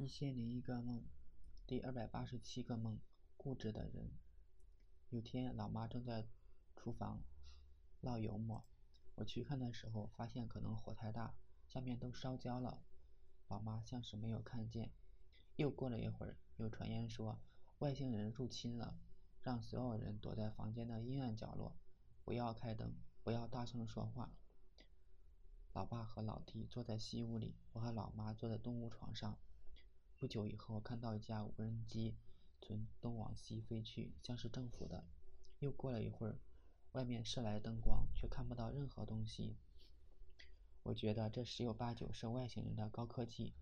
一千零一个梦，第二百八十七个梦。固执的人。有天，老妈正在厨房烙油馍，我去看的时候，发现可能火太大，下面都烧焦了。老妈像是没有看见。又过了一会儿，有传言说外星人入侵了，让所有人躲在房间的阴暗角落，不要开灯，不要大声说话。老爸和老弟坐在西屋里，我和老妈坐在东屋床上。不久以后，看到一架无人机从东往西飞去，像是政府的。又过了一会儿，外面射来灯光，却看不到任何东西。我觉得这十有八九是外星人的高科技。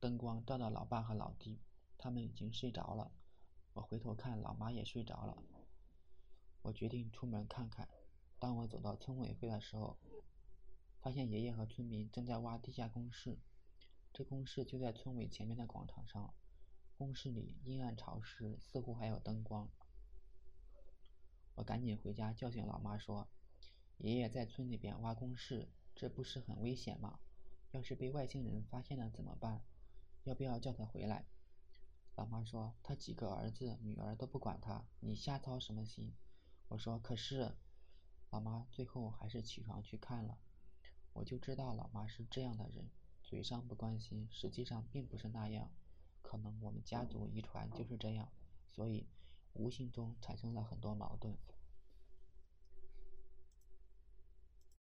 灯光照到老爸和老弟，他们已经睡着了。我回头看，老妈也睡着了。我决定出门看看。当我走到村委会的时候，发现爷爷和村民正在挖地下工事，这公事就在村委前面的广场上。公事里阴暗潮湿，似乎还有灯光。我赶紧回家叫醒老妈说：“爷爷在村里边挖公事，这不是很危险吗？要是被外星人发现了怎么办？要不要叫他回来？”老妈说：“他几个儿子女儿都不管他，你瞎操什么心？”我说：“可是……”老妈最后还是起床去看了。我就知道老妈是这样的人，嘴上不关心，实际上并不是那样。可能我们家族遗传就是这样，所以无形中产生了很多矛盾。